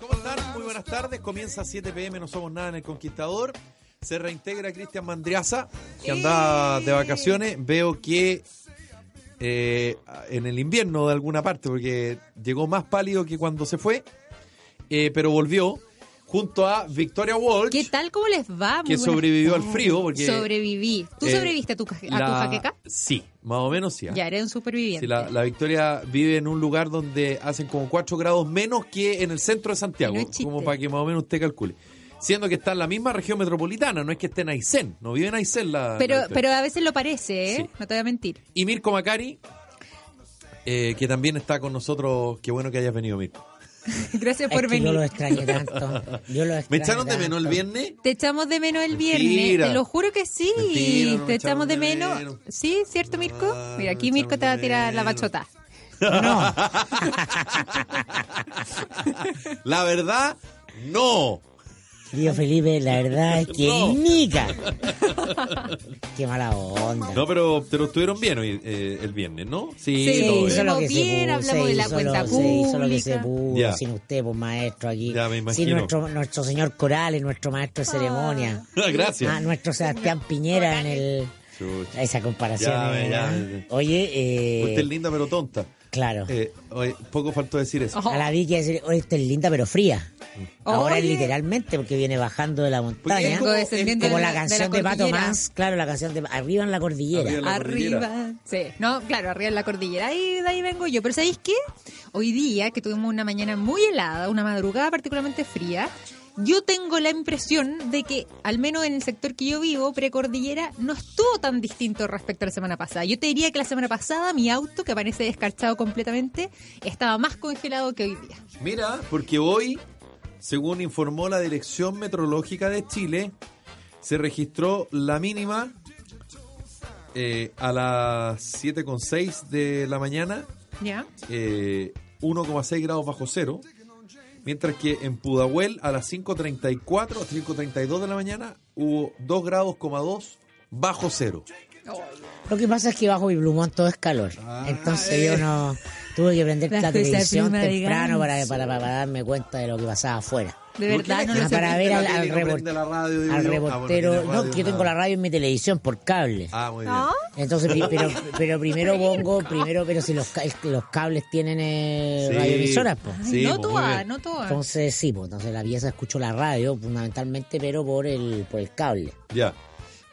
¿Cómo están? Muy buenas tardes. Comienza 7 pm, no somos nada en El Conquistador. Se reintegra Cristian Mandriaza, que anda de vacaciones. Veo que eh, en el invierno de alguna parte, porque llegó más pálido que cuando se fue, eh, pero volvió junto a Victoria Walsh. ¿Qué tal? ¿Cómo les va? Muy Que sobrevivió al frío, porque, Sobreviví. ¿Tú eh, sobreviviste a tu, a tu jaqueca? Sí, más o menos sí. Ya, eres un superviviente. Sí, la, la Victoria vive en un lugar donde hacen como 4 grados menos que en el centro de Santiago, No como para que más o menos usted calcule. Siendo que está en la misma región metropolitana, no es que esté en Aysén, no vive en Aysén la, pero, pero a veces lo parece, ¿eh? Sí. No te voy a mentir. Y Mirko Macari, eh, que también está con nosotros, qué bueno que hayas venido Mirko. Gracias Es por que yo lo venir. extrañé tanto. Yo lo ¿Me echaron de menos el viernes? Te echamos de menos el viernes. Mentira. Te lo juro que sí. Mentira, no me te echamos de menos. menos. ¿Sí? ¿Cierto, Mirko? Ah, Mira, aquí Mirko te va a tirar la bachota. No, La verdad, no. Tío Felipe, la verdad es que No. nica. Qué mala onda. No, pero, pero estuvieron bien hoy, eh, el viernes, ¿no? Sí, Sí, todo hizo lo que Bien, se pudo, hablamos se de la hizo cuenta lo- Se hizo lo que se pública. pudo, Ya. sin usted, pues maestro aquí. Ya, me sin nuestro, nuestro señor Corales, nuestro maestro de ceremonia. Gracias. Ah, nuestro Sebastián Piñera en el... Esa comparación. Ya, eh, ya, ¿ah? ya. Oye, eh, Usted es linda pero tonta. Claro. Eh, oye, poco faltó decir eso. A la Vicky decir, oye, usted es linda pero fría. Ahora es Oye. literalmente porque viene bajando de la montaña. es como- descendiendo Como de la de canción de, Pato cordillera. Más, claro, la canción de Arriba en la cordillera. Arriba en la cordillera. Arriba. Sí, no, claro, arriba en la cordillera. Ahí, de ahí vengo yo. Pero ¿sabéis qué? Hoy día, que tuvimos una mañana muy helada, una madrugada particularmente fría, yo tengo la impresión de que, al menos en el sector que yo vivo, precordillera, no estuvo tan distinto respecto a la semana pasada. Yo te diría que la semana pasada mi auto, que parece descarchado completamente, estaba más congelado que hoy día. Mira, porque hoy, según informó la Dirección Meteorológica de Chile, se registró la mínima eh, a las 7.6 de la mañana, ¿Ya? eh, 1,6 grados bajo cero, mientras que en Pudahuel a las 5.34, 5.32 de la mañana hubo 2 grados, 2 bajo cero. Lo que pasa es que bajo mi plumón todo es calor. Ah, Entonces eh. yo no tuve que prender la televisión temprano para, para, para darme cuenta de lo que pasaba afuera. De ¿Por qué verdad, no Ah, para ver al, al report- radio? Ah, bueno, reportero. no, radio, yo tengo ah. la radio en mi televisión por cable. Ah, muy bien. ¿No? Entonces, pero, pero primero pongo, primero, pero si los, los cables tienen eh, Sí. radioemisoras, pues. Sí, no pues, todas, bien. no todas. Entonces sí, pues entonces la pieza escucho la radio fundamentalmente, pero por el por el cable. Ya.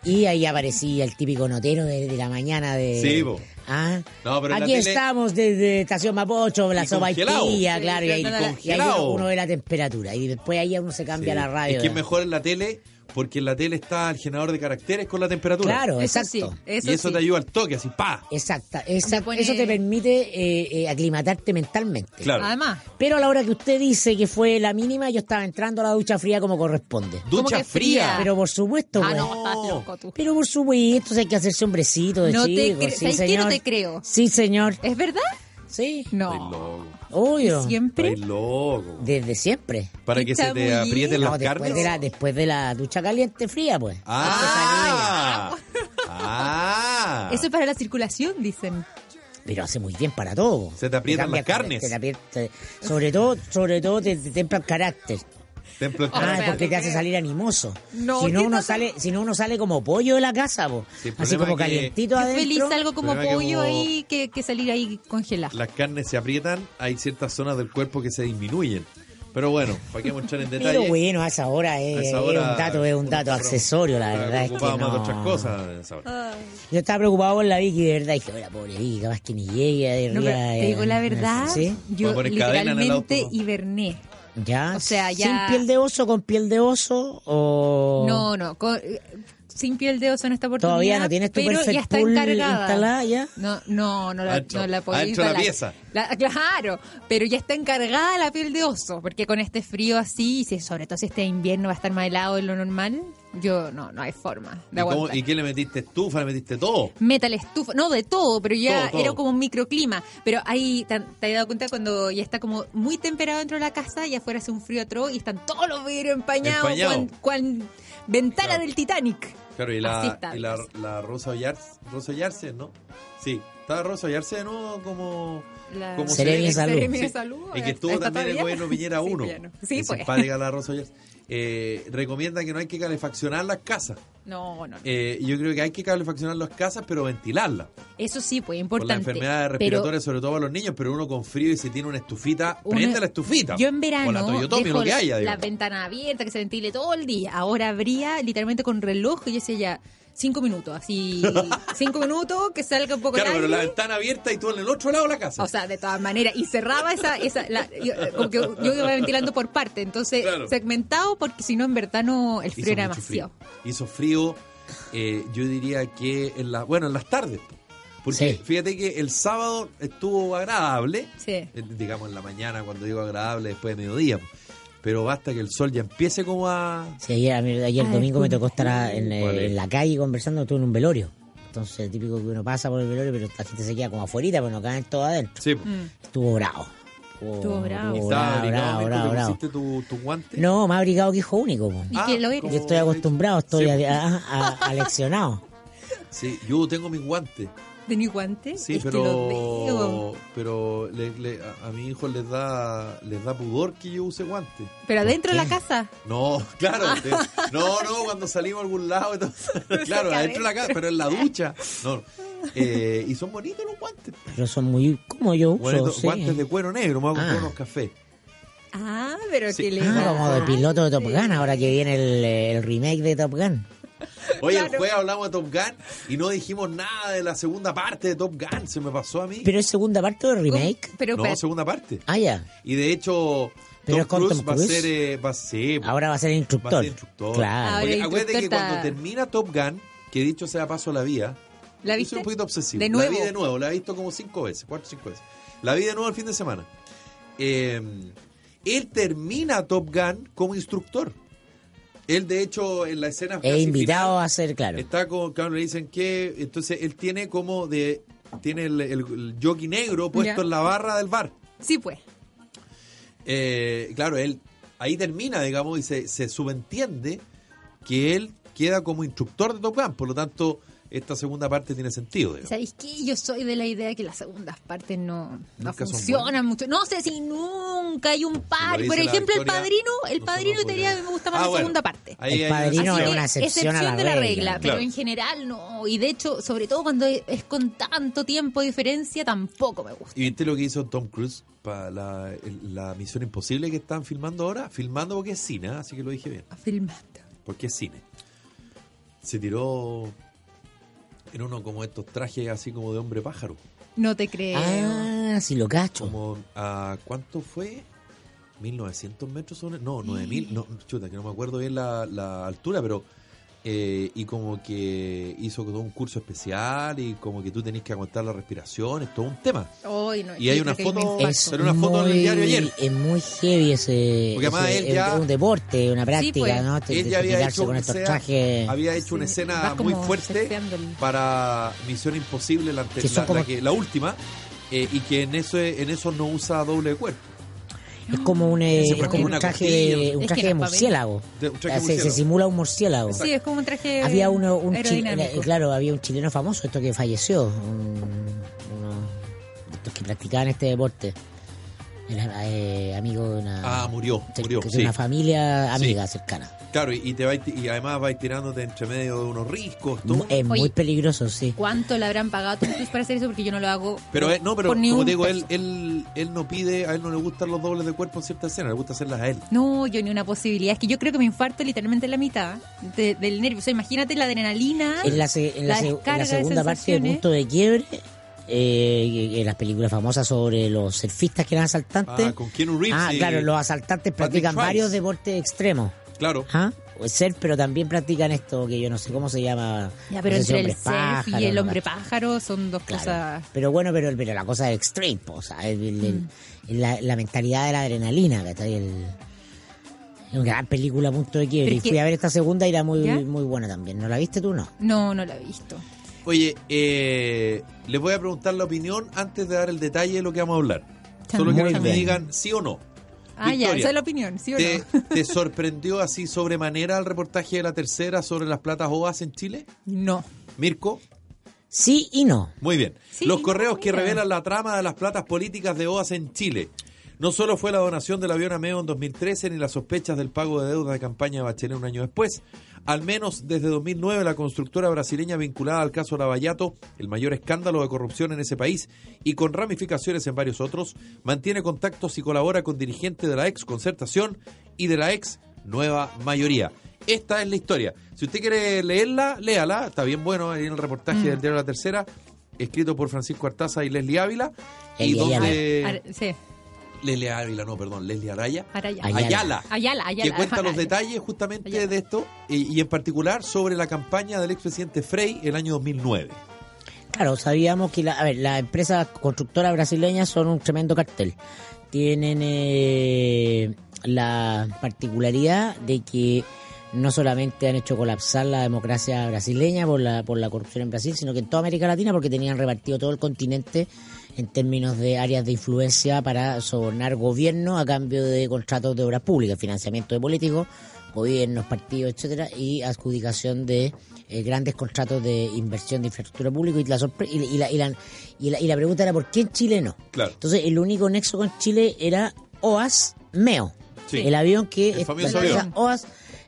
Y ahí aparecía el típico notero de, de la mañana de... Sí, po. Ah, No, pero aquí tele- estamos desde Estación Mapocho, la sopa y claro, y ahí, y ahí uno, ve la temperatura y después ahí uno se cambia Sí. la radio. Es que mejor en la tele porque en la tele está el generador de caracteres con la temperatura. Claro, Eso exacto. sí, eso y eso sí. te ayuda al toque, así, pa. Exacta, pone- Eso te permite eh, eh, aclimatarte mentalmente. Claro. Además, Pero a la hora que usted dice que fue la mínima, yo estaba entrando a la ducha fría como corresponde. ¿Cómo Ducha fría. Pero por supuesto, ah, pues. no, estás loco tú. Pero por supuesto, hay que hacerse hombrecito de No te chico. cre- sí. No te creo. Sí, señor. ¿Es verdad? Sí. No. loco. Obvio. ¿Siempre? Loco. Desde siempre. Para Qué que se te chamullín. aprieten No, las después carnes. de, la, después de la ducha caliente fría, pues. Ah. Ah. Eso es para la circulación, dicen. Pero hace muy bien para todo. Se te aprietan cambia las carnes. te aprieta- te- sobre todo, sobre todo te, te templa el carácter. Templo Ah, carácter. porque te hace salir animoso. No, si no ¿qué uno sale, si no uno sale como pollo de la casa, po. Sí, así como es que- calientito Qué adentro. feliz algo como que pollo ahí que, que salir ahí congelado. Las carnes se aprietan, hay ciertas zonas del cuerpo que se disminuyen. Pero bueno, para qué entrar en detalle. Pero bueno, a esa hora es, es un dato, es un dato accesorio, la verdad es que preocupado más de otras cosas. a esa hora. Yo estaba preocupado por la Vicky, de verdad, dije, "Oye, la pobre Vicky, capaz que ni llegue de No, te digo eh, la verdad, ¿Sí? yo literalmente hiberné. ¿Ya? O sea, ya- ¿Sin piel de oso, con piel de oso o...? No, no, con- eh, sin piel de oso en esta oportunidad. ¿Todavía no tienes tu pero Perfect ya está Pool encargada. instalada ya? No, no, no la, no la la pieza. La- claro, pero ya está encargada la piel de oso, porque con este frío así, y si, sobre todo si este invierno va a estar más helado de lo normal, yo no, no hay forma de ¿Y, cómo- aguantar. ¿Y qué le metiste? ¿Estufa? ¿Le metiste todo? Metal estufa, no de todo, pero ya Todo, todo. era como un microclima. Pero ahí te, te has dado cuenta cuando ya está como muy temperado dentro de la casa y afuera hace un frío atroz y están todos los vidrios empañados, Empañado. cual, ventana Claro. del Titanic. Claro, y la, está, y la, la Rosa Ollarse, Rosa Ollarse, ¿no? Sí, Está Rosa Yarse de nuevo como... La- como Seremi de Salud. Sí. Y que estuvo ¿está también el gobierno Piñera Sí, 1. pues ya no. Sí, Es pues. simpática la Rosa Yarse. Eh, recomienda que no hay que calefaccionar las casas. No, no, no. Eh, yo creo que hay que calefaccionar las casas, pero ventilarlas. Eso sí, pues Por importante. las enfermedades respiratorias, sobre todo para los niños, pero uno con frío y si tiene una estufita, uno- prende la estufita. Yo en verano O la Toyotomi, dejo lo que haya. la digamos. ventana abierta, que se ventile todo el día. Ahora habría literalmente con reloj y yo decía ya cinco minutos, así cinco minutos, que salga un poco Claro, el pero la ventana abierta y tú en el otro lado de la casa. O sea, de todas maneras, y cerraba esa, esa la- yo, como que yo iba ventilando por parte, entonces Claro. segmentado porque si no en verdad no, el frío Hizo era demasiado. frío. Hizo frío, eh, yo diría que en la, bueno, en las tardes. po. Porque Sí. fíjate que el sábado estuvo agradable, Sí. eh, digamos en la mañana, cuando digo agradable, después de mediodía. Pero basta que el sol ya empiece como a... Sí, ayer, ayer Ay, domingo me tocó estar en, eh, en la calle conversando, estuve en un velorio. Entonces, típico que uno pasa por el velorio, pero la gente se queda como afuera, pero no caen todo adentro. Sí. Mm. Estuvo bravo. Estuvo bravo. ¿Y Estuvo estaba bravo, bravo, bravo, te bravo. pusiste tu, tu guante? No, más abrigado que hijo único. po. ¿Y Ah, que lo eres? Yo estoy acostumbrado, estoy Sí. a- a- a- aleccionado. Sí, yo tengo mis guantes. ¿De mi guante? Sí, es que lo pero veo. pero le- le- a, a mi hijo les da les da pudor que yo use guantes. Pero adentro de la casa. No, claro, de- no, no, cuando salimos a algún lado, entonces, claro, adentro de la casa, pero en la ducha. No, eh, y son bonitos los guantes. Pero son muy, como yo uso, sí. Guantes de cuero negro, me voy a comprar Ah. unos cafés. Ah, pero Sí. que le Ah, como de piloto de Top Gun, ahora que viene el, el remake de Top Gun. Oye, el Claro. jueves hablamos de Top Gun y no dijimos nada de la segunda parte de Top Gun, se me pasó a mí. Pero es segunda parte del remake. Pero, no, segunda parte. Ah, ya. Y de hecho, Pero Tom Cruise Tom va a ser, eh, va a ser, Ahora va a ser el va a instructor. ser instructor. Claro. El acuérdate que instructor cuando termina Top Gun, que dicho sea paso la vía, ¿la yo viste? soy un poquito obsesivo. De La nuevo. vi de nuevo, la he visto como cinco veces, cuatro o cinco veces. La vi de nuevo el fin de semana. Eh, él termina Top Gun como instructor. Él, de hecho, en la escena He casi invitado final, a ser, claro. Está con, claro, le dicen que, entonces él tiene como de, tiene el, el, el jockey negro puesto Ya. en la barra del bar. Sí, pues. Eh, claro, él ahí termina, digamos, y se, se subentiende que él queda como instructor de Top Gun, por lo tanto, esta segunda parte tiene sentido. digamos. ¿Sabéis qué? Yo soy de la idea que las segundas partes no, no funcionan mucho. No sé si nunca hay un par. Por ejemplo, el padrino, el padrino no te diría que me gusta más Ah, la bueno. segunda parte. Ahí El padrino es que, una excepción a la de la regla. regla, pero en general no. Y de hecho, sobre todo cuando es con tanto tiempo de diferencia, tampoco me gusta. ¿Y viste lo que hizo Tom Cruise para la, Misión Imposible que están filmando ahora? Filmando porque es cine, ¿eh? así que lo dije bien. Filmando. Porque es cine. Se tiró en uno como estos trajes así como de hombre pájaro. No te creo. Ah, sí lo cacho. Como a cuánto fue 1900 metros sobre no 9000 no chuta que no me acuerdo bien la, la altura pero eh, y como que hizo todo un curso especial y como que tú tenés que aguantar la respiración es todo un tema no, Y hay una foto-. Es Salió una foto en el muy- diario ayer. Es muy heavy ese. Porque además ese- él es ya- un deporte, una práctica, pues. ¿no? Te- él ya había hecho, con estos sea, trajes. había hecho una Sí, escena muy fuerte para Misión Imposible la, la- como- la que- la última eh, y que en eso en eso no usa doble de cuerpo Es como un, eh, es como un traje, un Es traje que de murciélago. De- un traje Se- simula un murciélago. Sí, es como un traje Había uno, un aerodinámico. eh, claro, había un chileno famoso, esto que falleció, un- uno de estos que practicaban este deporte. Era eh, amigo de una, ah murió de- murió de sí. una familia amiga cercana. claro y, y te vais- y además vais tirándote entre medio de unos riscos. Es muy Oye. peligroso, sí. ¿Cuánto le habrán pagado a Tom Cruise para hacer eso? Porque yo no lo hago. pero eh, no pero por como digo él, él él no pide a él no le gustan los dobles de cuerpo en ciertas escenas le gusta hacerlas a él No, yo ni una posibilidad. Es que yo creo que me infarto literalmente en la mitad de- del nervio. O sea, imagínate la adrenalina. En la, se- en la La se- en la de segunda parte de sensaciones. Punto de Quiebre, eh, en las películas famosas sobre los surfistas que eran asaltantes. ah, con Keanu Reeves Ah, claro, los asaltantes practican varios deportes extremos. claro ¿Ah? O surf, pero también practican esto que yo no sé cómo se llama. Ya, pero no sé si entre el surf pájaro, y el hombre pájaro son dos Claro. cosas. Pero bueno, pero, pero la cosa es extreme, o sea, el- el- Mm. el- la, la mentalidad de la adrenalina, ¿cachai? El, es una gran película, punto de quiebre. Y fui que- a ver esta segunda y era muy, ¿Ya? muy buena también. ¿No la viste tú, no? No, no la he visto. Oye eh, les voy a preguntar la opinión antes de dar el detalle de lo que vamos a hablar Chan, solo que me bien. digan sí o no Ah, ya, Victoria, esa es la opinión, ¿sí o ¿Te, no? te sorprendió así sobremanera el reportaje de la tercera sobre las platas OAS en Chile? No. Mirko, Sí y no. Muy bien. Sí, Los no, correos que revelan la trama de las platas políticas de OAS en Chile. No solo fue la donación del avión a Meo en 2013 ni las sospechas del pago de deuda de campaña de Bachelet un año después. Al menos desde 2009 la constructora brasileña vinculada al caso Lavallato, el mayor escándalo de corrupción en ese país y con ramificaciones en varios otros, mantiene contactos y colabora con dirigentes de la ex concertación y de la ex nueva mayoría. Esta es la historia. Si usted quiere leerla, léala. Está bien bueno ahí en el reportaje Mm. del diario La Tercera, escrito por Francisco Artaza y Leslie Ávila. y Leslie donde... Ar- sí, Leslie Ávila, no, perdón, Leslie Araya. Araya. Ayala. Ayala. Ayala, Ayala. que cuenta los detalles justamente Ayala. de esto y, y en particular sobre la campaña del expresidente Frey el año 2009. Claro, sabíamos que la, a ver, las empresas constructoras brasileñas son un tremendo cartel. Tienen eh, la particularidad de que no solamente han hecho colapsar la democracia brasileña por la, por la corrupción en Brasil, sino que en toda América Latina porque tenían repartido todo el continente en términos de áreas de influencia para sobornar gobiernos a cambio de contratos de obras públicas, financiamiento de políticos, gobiernos, partidos, etcétera, y adjudicación de eh, grandes contratos de inversión de infraestructura pública y la, y, y la, y, la, y, la, y la pregunta era ¿por qué en Chile no? Claro. Entonces el único nexo con Chile era OAS Meo, Sí. el avión que El esta avión. OAS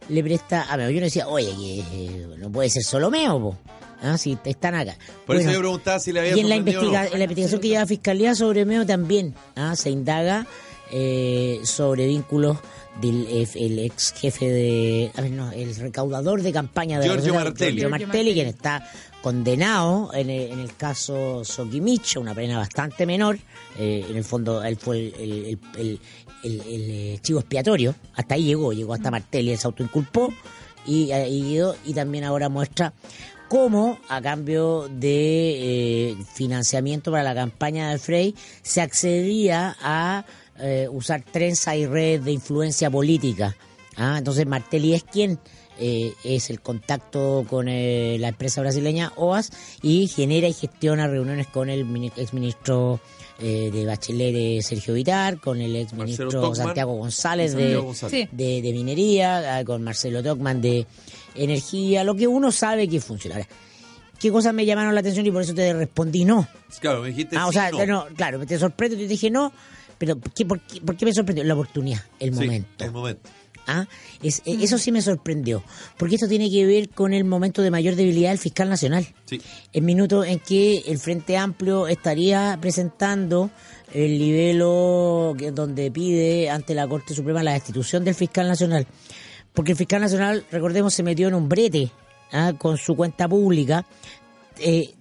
le presta a Meo. Yo no decía, oye, que eh, no puede ser solo Meo, po. Ah, si están acá. Por Bueno, eso yo preguntaba si le había y en la, no. investiga- en la investigación que lleva Fiscalía sobre Meo también ah, se indaga eh, sobre vínculos del el ex jefe de. A ver, no, el recaudador de campaña de la Giorgio Martelli. Giorgio Martelli, quien está condenado en el, en el caso Sokimich, una pena bastante menor. eh, en el fondo, él fue el, el, el, eh, chivo expiatorio. Hasta ahí llegó, llegó hasta Martelli, él se autoinculpó y, y, y también ahora muestra cómo a cambio de eh, financiamiento para la campaña de Frey se accedía a eh, usar trenza y redes de influencia política. Ah, entonces Martelli es quien eh, es el contacto con eh, la empresa brasileña OAS y genera y gestiona reuniones con el mini- exministro eh, de Bachelet Sergio Vitar, con el exministro. Santiago González de, Santiago González. Sí. de, de minería, ah, con Marcelo Tockman de energía, lo que uno sabe que funciona. Ahora, ¿Qué cosas me llamaron la atención y por eso te respondí no? Claro, me dijiste Ah, o sí, sea, no. no, claro, te sorprende, te dije no, pero ¿por qué, por qué, por qué me sorprendió? La oportunidad, el Sí, momento. el momento. ¿Ah? Es, eh, Eso sí me sorprendió, porque esto tiene que ver con el momento de mayor debilidad del fiscal nacional. Sí. El minuto en que el Frente Amplio estaría presentando el libelo donde pide ante la Corte Suprema la destitución del fiscal nacional. Porque el fiscal nacional, recordemos, se metió en un brete ¿ah? con su cuenta pública, eh,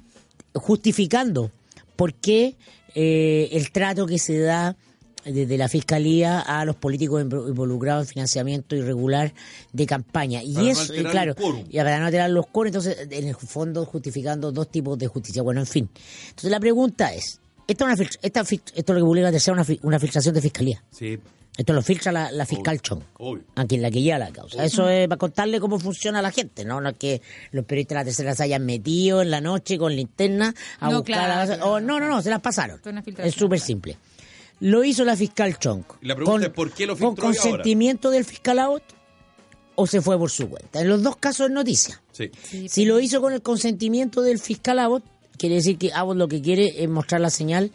justificando por qué eh, el trato que se da desde la fiscalía a los políticos invo- involucrados en financiamiento irregular de campaña. Y Para eso, claro, y para no alterar los quórum, entonces, en el fondo, justificando dos tipos de justicia. Bueno, en fin. Entonces, la pregunta es: ¿esta es una filtra- esta esto es lo que publica tercera, una, una filtración de fiscalía? Sí. Esto lo filtra la, la fiscal Chong. Obvio. A quien la que lleva la causa. Eso es para contarle cómo funciona la gente, ¿no? No es que los periodistas de la tercera se hayan metido en la noche con linterna a No, buscar claro. la o no, no, no, se las pasaron. Esto es una filtración, Es súper claro. simple. Lo hizo la fiscal Chong. La pregunta es, ¿por qué lo ¿Con filtró ahora? consentimiento del fiscal Abbott o se fue por su cuenta? En los dos casos es noticia. Sí. Sí, Si lo hizo con el consentimiento del fiscal Abbott, quiere decir que Abbott lo que quiere es mostrar la señal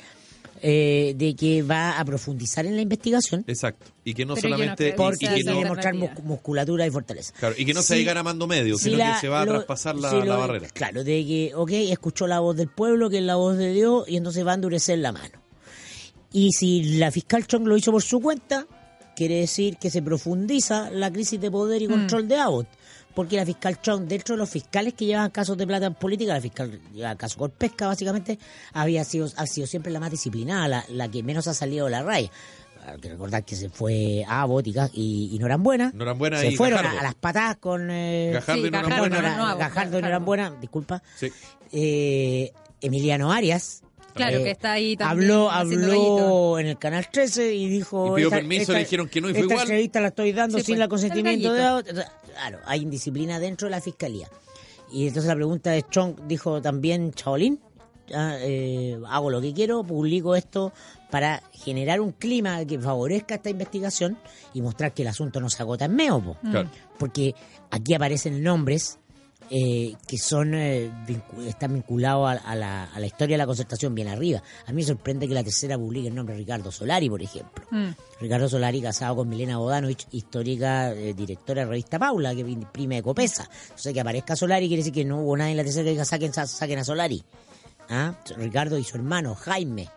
eh, de que va a profundizar en la investigación Exacto. Y que no Pero no solamente... y- porque y, que quiere no, mus- musculatura y fortaleza. claro, y que no se diga a mando medio, si sino la- que se va a lo- traspasar la, si la barrera. Claro, de que, ok, escuchó la voz del pueblo, que es la voz de Dios, y entonces va a endurecer la mano. Y si la fiscal Chong lo hizo por su cuenta, quiere decir que se profundiza la crisis de poder y control de Abbott. Porque la fiscal Chong, dentro de los fiscales que llevan casos de plata en política, la fiscal lleva casos con pesca, básicamente, había sido, ha sido siempre la más disciplinada, la, la que menos ha salido de la raya. Hay que recordar que se fue Abbott y, y, y Norambuena. Norambuena se y fueron a, Gajardo. a las patadas con... eh, Gajardo Sí, y Gajardo, Norambuena. no, no, Ra- Abbott, Gajardo y Gajardo. Norambuena, disculpa. Sí. Eh, Emiliano Arias. Claro, eh, que está ahí también Habló, habló en el canal 13 y dijo. Y pidió permiso, le dijeron que no y fue esta igual. entrevista la estoy dando Sí, sin pues, el consentimiento de. Claro, hay indisciplina dentro de la fiscalía. Y entonces la pregunta es: Chong dijo también Chaolín. ah, eh, hago lo que quiero, publico esto para generar un clima que favorezca esta investigación y mostrar que el asunto no se agota en meo. po. Claro. Porque aquí aparecen nombres eh, que son eh, están vinculados a, a la, a la historia de la concertación bien arriba. A mí me sorprende que la tercera publique el nombre de Ricardo Solari, por ejemplo. Mm. Ricardo Solari casado con Milena Bodanovich, histórica eh, directora de revista Paula, que imprime de Copesa. Entonces que aparezca Solari quiere decir que no hubo nadie en la tercera que diga saquen, sa- saquen a Solari. ¿Ah? Ricardo y su hermano, Jaime.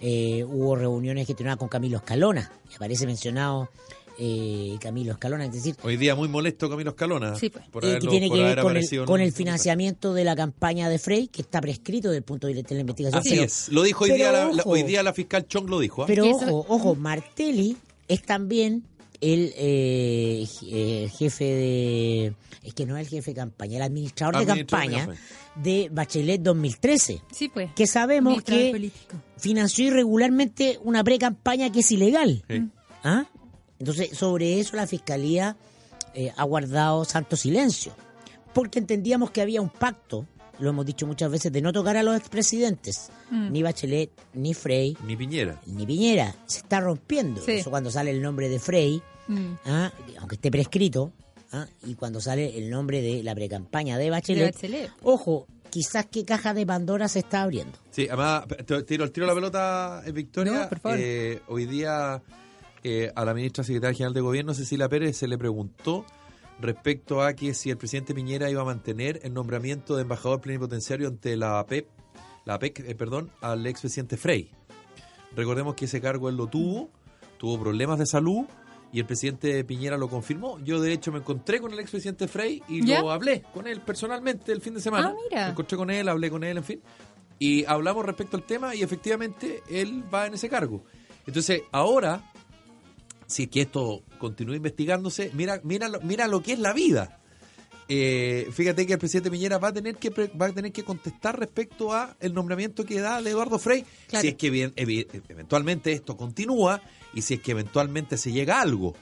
Eh, hubo reuniones que tenían con Camilo Escalona, aparece mencionado eh, Camilo Escalona, es decir, Hoy día muy molesto Camilo Escalona Sí, pues. por, eh, que tiene por que ver con el, con financiamiento de la campaña de Frey, que está prescrito desde el punto de vista de la investigación. Así pero- es. Lo dijo hoy día, la, hoy día la fiscal Chong lo dijo. ¿ah? Pero ojo, ojo, Martelli es también el eh, eh, jefe de... Es que no es el jefe de campaña, el administrador, de Administrador de campaña de Bachelet 2013, Sí, pues. que sabemos que político. financió irregularmente una pre-campaña que es ilegal. Sí. ¿Ah? Entonces, sobre eso la Fiscalía eh, ha guardado santo silencio, porque entendíamos que había un pacto, lo hemos dicho muchas veces, de no tocar a los expresidentes, Mm. ni Bachelet, ni Frey, Ni Piñera. ni Piñera. Se está rompiendo. Sí. Eso cuando sale el nombre de Frey, Mm. ¿ah? aunque esté prescrito, ¿ah? y cuando sale el nombre de la precampaña de Bachelet. De Bachelet. Ojo, quizás qué caja de Pandora se está abriendo. Sí, además, te- tiro el tiro la pelota, eh, Victoria. No, por favor. Eh, hoy día eh, a la ministra secretaria general de gobierno, Cecilia Pérez, se le preguntó respecto a que si el presidente Piñera iba a mantener el nombramiento de embajador plenipotenciario ante la APEP, la APEC, eh, perdón, al expresidente Frey. Recordemos que ese cargo él lo tuvo, tuvo problemas de salud y el presidente Piñera lo confirmó. Yo de hecho me encontré con el expresidente Frey y ¿Ya? lo hablé con él personalmente el fin de semana. Ah, mira. Me encontré con él, hablé con él, en fin. Y hablamos respecto al tema y efectivamente él va en ese cargo. Entonces, ahora, si es que esto continúa investigándose, mira, mira, lo- mira lo que es la vida. Eh, fíjate que el presidente Piñera va a tener que va a tener que contestar respecto a el nombramiento que da de Eduardo Frey Claro. si es que bien- evi- eventualmente esto continúa y si es que eventualmente se llega a algo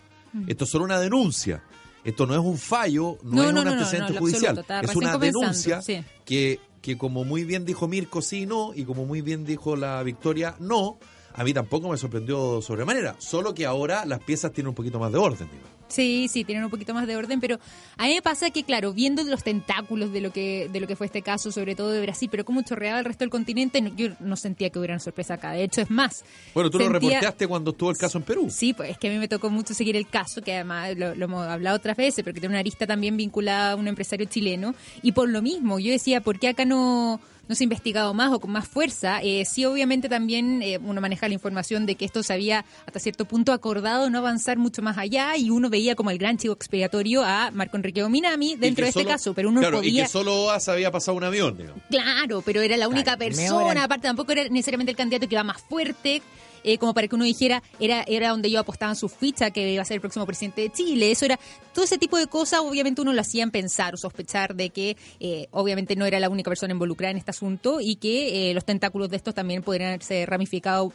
esto es solo una denuncia esto no es un fallo no, Mm. No, es no, un no, antecedente judicial absoluto, es una denuncia sí. que, que como muy bien dijo Mirko sí no y como muy bien dijo la Victoria no a mí tampoco me sorprendió sobremanera solo que ahora las piezas tienen un poquito más de orden digo. Sí, sí, tienen un poquito más de orden, pero a mí me pasa que, claro, viendo los tentáculos de lo que de lo que fue este caso, sobre todo de Brasil, pero cómo chorreaba el resto del continente, no- yo no sentía que hubiera una sorpresa acá. De hecho, es más. bueno tú lo reporteaste cuando estuvo el caso en Perú Sí, pues es que a mí me tocó mucho seguir el caso, que además lo, lo hemos hablado otras veces, pero que tiene una arista también vinculada a un empresario chileno. Y por lo mismo, yo decía, ¿por qué acá no, no se ha investigado más o con más fuerza? Eh, sí, obviamente también eh, uno maneja la información de que esto se había hasta cierto punto acordado no avanzar mucho más allá y uno veía como el gran chivo expiatorio a Marco Enrique Dominami Y dentro de este caso, pero uno claro, y podía... que solo OAS había pasado un avión digamos. Claro, pero era la única Claro, persona, aparte tampoco era necesariamente el candidato que iba más fuerte, eh, como para que uno dijera, era, era donde yo apostaba en su ficha que iba a ser el próximo presidente de Chile. Eso era, todo ese tipo de cosas obviamente uno lo hacían pensar o sospechar de que eh, obviamente no era la única persona involucrada en este asunto y que eh, los tentáculos de estos también podrían haberse ramificado.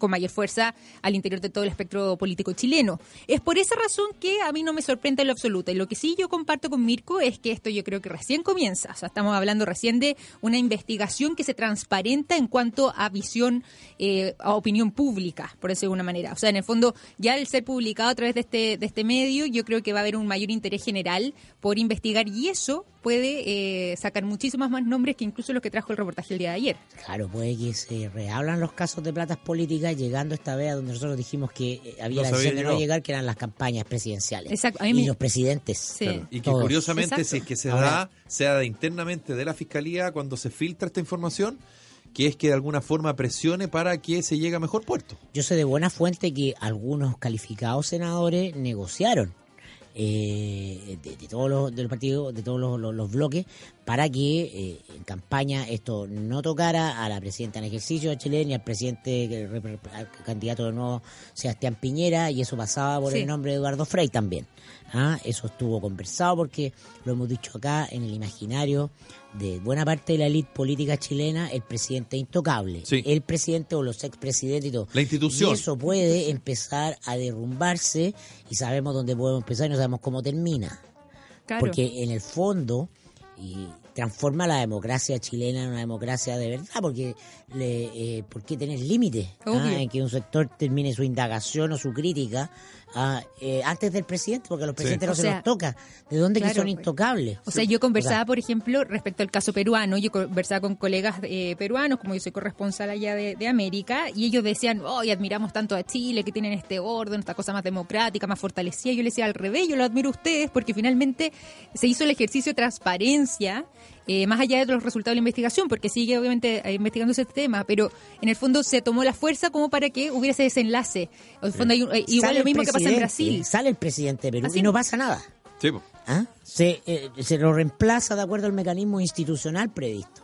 Con mayor fuerza al interior de todo el espectro político chileno. Es por esa razón que a mí no me sorprende en lo absoluto. Y lo que sí yo comparto con Mirko es que esto yo creo que recién comienza. O sea, estamos hablando recién de una investigación que se transparenta en cuanto a visión, eh, a opinión pública, por decirlo de alguna manera. O sea, en el fondo, ya al ser publicado a través de este, de este medio, yo creo que va a haber un mayor interés general por investigar y eso puede eh, sacar muchísimos más nombres que incluso los que trajo el reportaje el día de ayer. Claro, puede que se rehablan los casos de platas políticas llegando esta vez a donde nosotros dijimos que eh, había No la se había decisión de no llegado. llegar, que eran las campañas presidenciales. Exacto, a mí y me- los presidentes. Sí. Claro, Y que Todos. curiosamente, Exacto. si es que se Ahora- da, sea de internamente de la fiscalía cuando se filtra esta información, que es que de alguna forma presione para que se llegue a mejor puerto. Yo sé de buena fuente que algunos calificados senadores negociaron eh, de, todos los, de los partidos, de todos los- los bloques, para que eh, en campaña esto no tocara a la presidenta en ejercicio de Chile ni al presidente, al candidato de nuevo, Sebastián Piñera, y eso pasaba por Sí. el nombre de Eduardo Frei también. Ah, Eso estuvo conversado porque lo hemos dicho acá en el imaginario de buena parte de la élite política chilena, el presidente intocable. Sí. El presidente o los expresidentes y todo. La institución. Y eso puede empezar a derrumbarse y sabemos dónde podemos empezar y no sabemos cómo termina. Claro. Porque en el fondo y transforma la democracia chilena en una democracia de verdad, porque le, eh, ¿por qué tener límites? ah. En que un sector termine su indagación o su crítica ah, eh, antes del presidente, porque a los presidentes no O se sea, los toca. ¿De dónde que son pues. intocables? O sea, yo conversaba, por ejemplo, respecto al caso peruano, yo conversaba con colegas eh, peruanos, como yo soy corresponsal allá de, de América, y ellos decían, hoy admiramos tanto a Chile, que tienen este orden, esta cosa más democrática, más fortalecida. Yo les decía, al revés, yo lo admiro a ustedes, porque finalmente se hizo el ejercicio de transparencia, eh, más allá de los resultados de la investigación, porque sigue obviamente eh, investigando ese tema, pero en el fondo se tomó la fuerza como para que hubiera ese desenlace. En el fondo hay un- eh, igual sale lo mismo el que pasa en presidente, Brasil. Sale el presidente de Perú Así. y no pasa nada. Sí. ¿Ah? Se, eh, se lo reemplaza de acuerdo al mecanismo institucional previsto.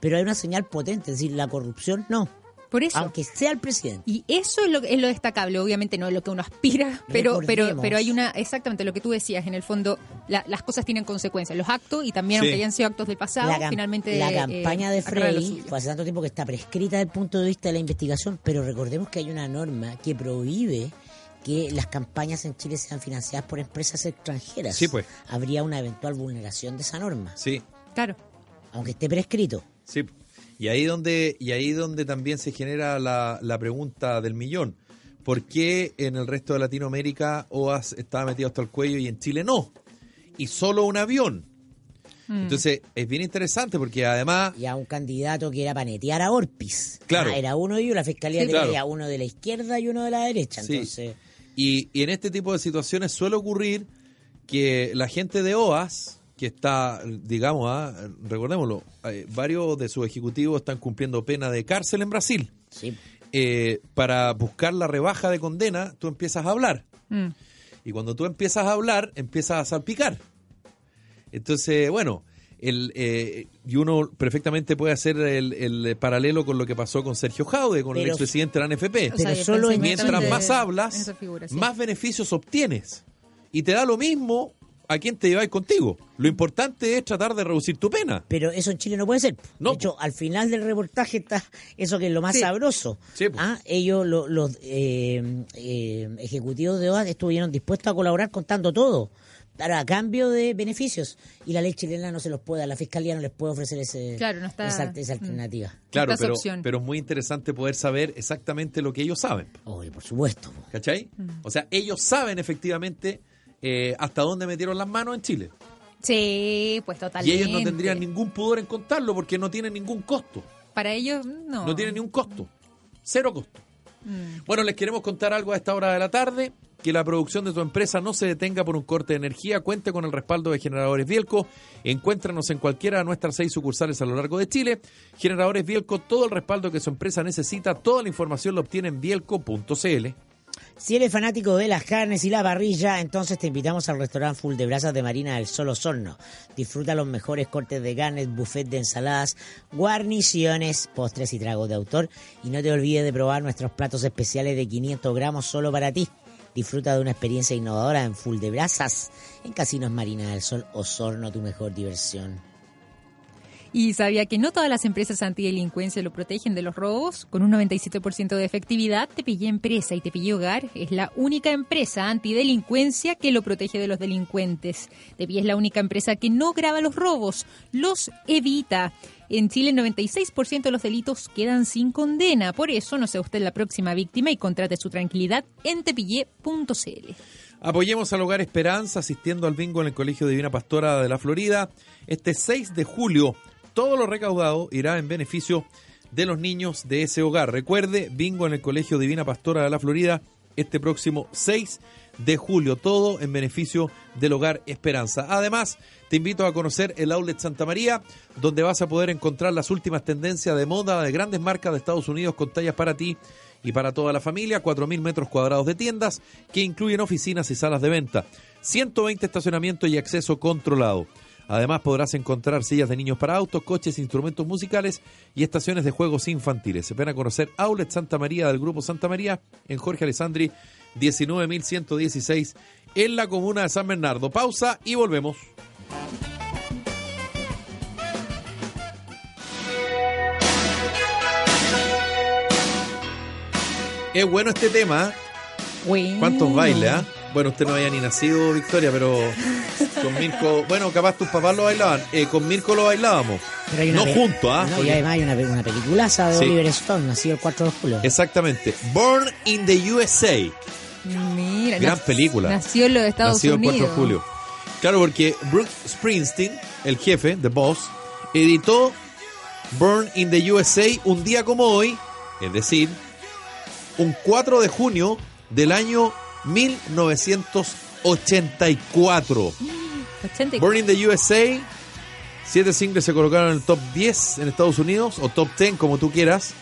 Pero hay una señal potente, es decir, la corrupción no, Por eso. aunque sea el presidente. Y eso es lo, es lo destacable, obviamente no es lo que uno aspira, pero pero Recordemos. pero hay una, exactamente lo que tú decías, en el fondo la- las cosas tienen consecuencias, los actos, y también Sí. aunque hayan sido actos del pasado, la, finalmente... la eh, campaña de Frey fue hace tanto tiempo que está prescrita desde el punto de vista de la investigación, pero recordemos que hay una norma que prohíbe que las campañas en Chile sean financiadas por empresas extranjeras. Sí, pues. Habría una eventual vulneración de esa norma, Sí, Claro. aunque esté prescrito. sí. Y ahí donde, y ahí donde también se genera la, la pregunta del millón. ¿Por qué en el resto de Latinoamérica OAS estaba metido hasta el cuello y en Chile no? Y solo un avión. Mm. Entonces, es bien interesante porque además Y a un candidato que era panetear a Orpis. Claro. Ah, era uno de ellos, la fiscalía Sí, tenía claro. uno de la izquierda y uno de la derecha. Sí. Entonces, Y, y en este tipo de situaciones suele ocurrir que la gente de OAS, que está, digamos, ah, recordémoslo, eh, varios de sus ejecutivos están cumpliendo pena de cárcel en Brasil. sí. Eh, para buscar la rebaja de condena, tú empiezas a hablar. Mm. Y cuando tú empiezas a hablar, empiezas a salpicar. Entonces, bueno, el, eh, y uno perfectamente puede hacer el, el paralelo con lo que pasó con Sergio Jaude, con el Pero- expresidente de la NFP. Pero solo Mientras más hablas, esa figura, sí. más beneficios obtienes. Y te da lo mismo a quién te lleváis contigo. Lo importante es tratar de reducir tu pena. Pero eso en Chile no puede ser. No. De hecho, al final del reportaje está eso que es lo más Sí. sabroso. Sí. Ah, ellos, lo- los eh, eh, ejecutivos de OAS, estuvieron dispuestos a colaborar contando todo. A cambio de beneficios. Y la ley chilena no se los puede, la fiscalía no les puede ofrecer ese, Claro, no está- esa, esa mm. alternativa. Claro, pero, opción. pero es muy interesante poder saber exactamente lo que ellos saben. Oye, por supuesto. po. ¿Cachai? O sea, ellos saben efectivamente eh, hasta dónde metieron las manos en Chile. Sí, pues Y totalmente. ellos no tendrían ningún pudor en contarlo porque no tienen ningún costo. Para ellos, no. No tienen ni un costo. Cero costo. Mm. Bueno, les queremos contar algo a esta hora de la tarde. Que la producción de tu empresa no se detenga por un corte de energía. Cuente con el respaldo de Generadores Bielco. Encuéntranos en cualquiera de nuestras seis sucursales a lo largo de Chile. Generadores Bielco, todo el respaldo que su empresa necesita. Toda la información lo obtiene en bielco.cl. Si eres fanático de las carnes y la parrilla, entonces te invitamos al restaurante Full de Brasas de Marina del Sol Osorno. Disfruta los mejores cortes de carnes, buffet de ensaladas, guarniciones, postres y tragos de autor. Y no te olvides de probar nuestros platos especiales de 500 gramos solo para ti. Disfruta de una experiencia innovadora en Full de Brasas, en Casinos Marina del Sol Osorno, tu mejor diversión. Y sabía que no todas las empresas antidelincuencia lo protegen de los robos. Con un 97% de efectividad, Tepillé Empresa y Tepillé Hogar es la única empresa antidelincuencia que lo protege de los delincuentes. Tepillé es la única empresa que no graba los robos, los evita. En Chile, el 96% de los delitos quedan sin condena. Por eso, no sea usted la próxima víctima y contrate su tranquilidad en tepillé.cl. Apoyemos al Hogar Esperanza asistiendo al bingo en el Colegio Divina Pastora de la Florida. Este 6 de julio, todo lo recaudado irá en beneficio de los niños de ese hogar. Recuerde, bingo en el Colegio Divina Pastora de la Florida este próximo 6 de julio, todo en beneficio del Hogar Esperanza. Además, te invito a conocer el Outlet Santa María, donde vas a poder encontrar las últimas tendencias de moda de grandes marcas de Estados Unidos con tallas para ti y para toda la familia, 4.000 metros cuadrados de tiendas que incluyen oficinas y salas de venta, 120 estacionamientos y acceso controlado. Además podrás encontrar sillas de niños para autos, coches, instrumentos musicales y estaciones de juegos infantiles. Se ven a conocer Outlet Santa María del Grupo Santa María en Jorge Alessandri 19116 en la comuna de San Bernardo. Pausa y volvemos. Es bueno este tema. ¿eh? ¿Cuántos bailes, ah? Bueno, usted no había ni nacido, Victoria, pero con Mirko, bueno, capaz tus papás lo bailaban. Eh, con Mirko lo bailábamos. Pero hay una No juntos, ¿ah? No, y además hay una, una peliculaza de Sí. Oliver Stone, nacido el 4 de julio. Exactamente. Born in the USA. Mira, Gran película. Nació en los Estados Nacido el Unidos. 4 de julio. Claro, porque Bruce Springsteen, el jefe, The Boss, editó Burn in the USA un día como hoy, es decir, un 4 de junio del año 1984. 84. Born in the USA. Siete singles se colocaron en el top 10 en Estados Unidos, o top 10, como tú quieras.